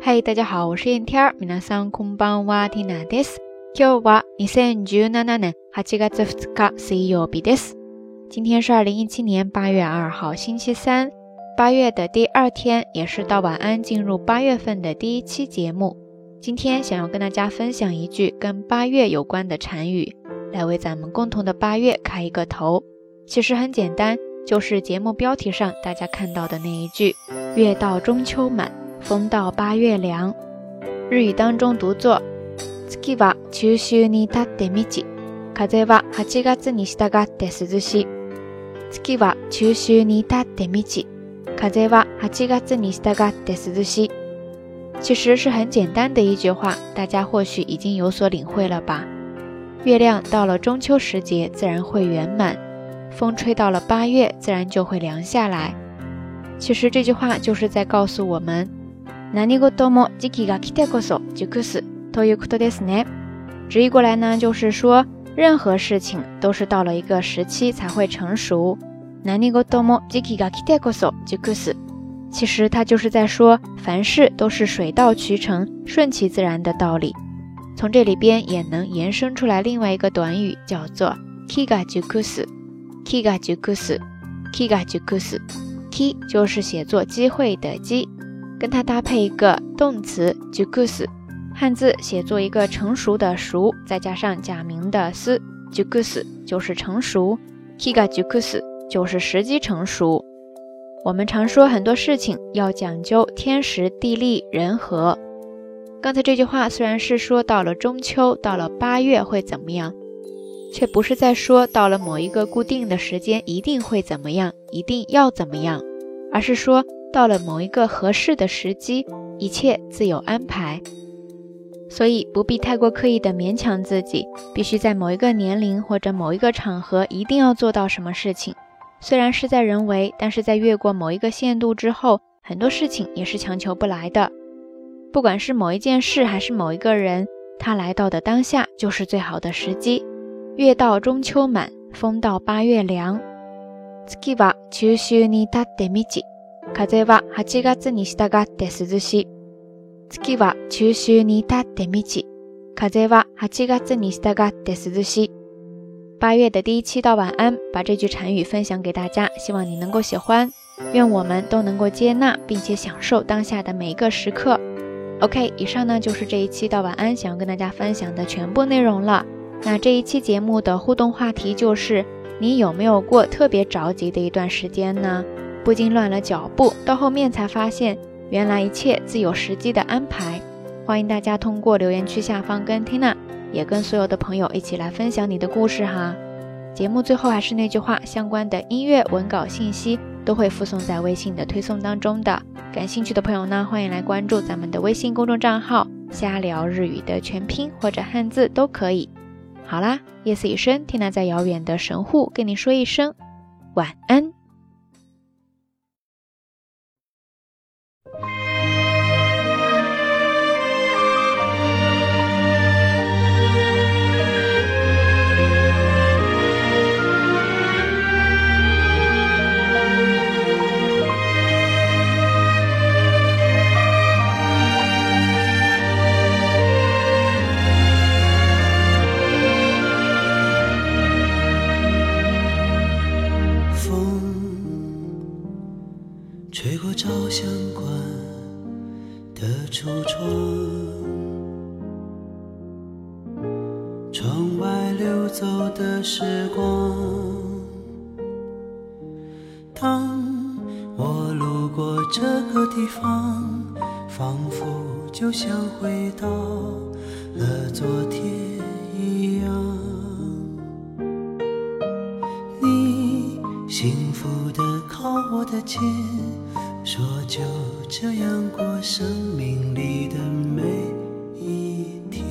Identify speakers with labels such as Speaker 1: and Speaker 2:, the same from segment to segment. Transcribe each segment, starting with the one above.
Speaker 1: 嗨，大家好，我是燕天儿。皆さんこんばんは、ティナです。今日は二千十七年八月二日水曜日です。今天是二零一七年八月二号，星期三，八月的第二天，也是到晚安进入八月份的第一期节目。今天想要跟大家分享一句跟八月有关的禅语，来为咱们共同的八月开一个头。其实很简单，就是节目标题上大家看到的那一句“月到中秋满”。 风到八月凉，日语当中读作月は中秋に立ってみち、風は八月に従って涼し。月は中秋に立ってみち、風は八月に従って涼し。其实是很简单的一句话，大家或许已经有所领会了吧？月亮到了中秋时节自然会圆满，风吹到了八月自然就会凉下来。其实这句话就是在告诉我们。 何事も時期が来てこそ熟すということですね。直译过来呢，就是说任何事情都是到了一个时期才会成熟。何事も時期が来てこそ熟す，其实它就是在说凡事都是水到渠成、顺其自然的道理。从这里边也能延伸出来另外一个短语，叫做機が熟す。機が熟す。機が熟す。機就是写作机会的机。 跟它搭配一个动词 jukus，汉字写作一个成熟的熟，再加上假名的思 jukus 就是成熟，kiga jukus 就是时机成熟。我们常说很多事情要讲究天时地利人和。刚才这句话虽然是说到了中秋，到了八月会怎么样，却不是在说到了某一个固定的时间一定会怎么样，一定要怎么样，而是说。到了某一个合适的时机，一切自有安排，所以不必太过刻意的勉强自己，必须在某一个年龄或者某一个场合一定要做到什么事情。虽然事在人为，但是在越过某一个限度之后，很多事情也是强求不来的。不管是某一件事还是某一个人，他来到的当下就是最好的时机。月到中秋满，风到八月凉。月は中秋に立ってみち。 風は八月に従って涼し。月は中秋に立ってみち。風は八月に従って涼し。八月的第一期到晚安，把这句禅语分享给大家，希望你能够喜欢。愿我们都能够接纳并且享受当下的每一个时刻。OK，以上呢就是这一期到晚安想要跟大家分享的全部内容了。那这一期节目的互动话题就是：你有没有过特别着急的一段时间呢？ 不禁乱了脚步，到后面才发现，原来一切自有时机的安排。欢迎大家通过留言区下方跟 Tina，也跟所有的朋友一起来分享你的故事哈。节目最后还是那句话，相关的音乐文稿信息都会附送在微信的推送当中的。感兴趣的朋友呢，欢迎来关注咱们的微信公众账号“瞎聊日语”的全拼或者汉字都可以。好啦，夜色已深，Tina 在遥远的神户跟你说一声晚安。
Speaker 2: 吹过照相馆的橱窗窗外溜走的时光当我路过这个地方仿佛就像回到了昨天幸福的靠我的肩，说就这样过生命里的每一天。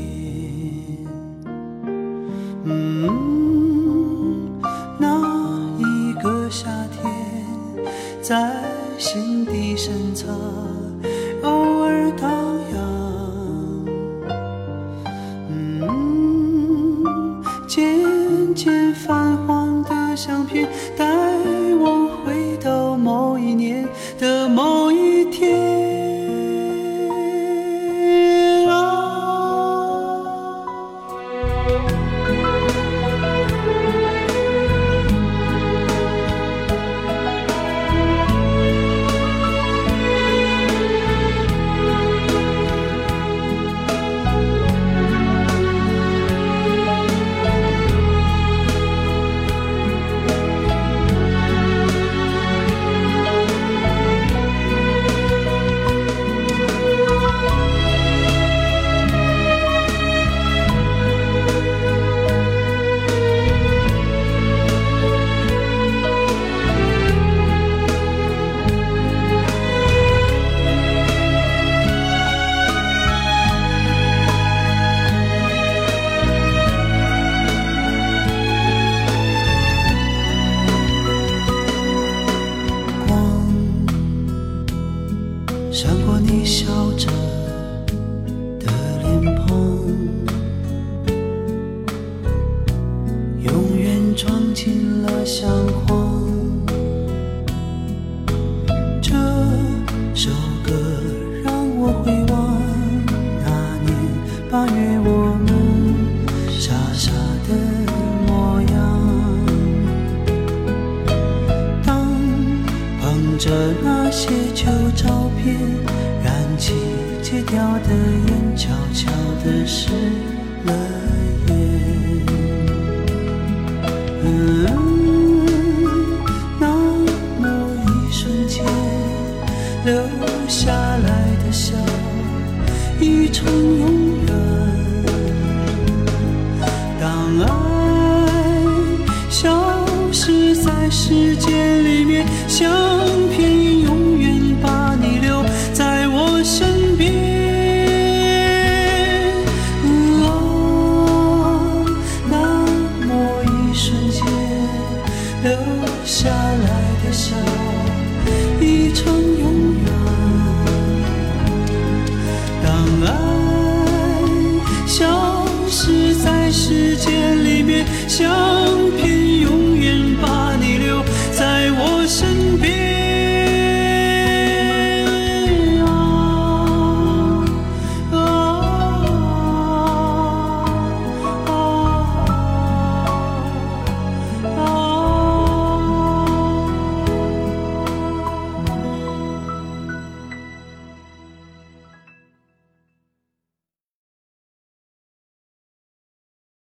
Speaker 2: 嗯，那一个夏天。在心底深藏，偶尔荡漾。嗯，渐渐泛黄的相片，边燃起戒掉的烟，悄悄地湿了眼。嗯，那么一瞬间留下来的笑，已成永远。当爱消失在时间 show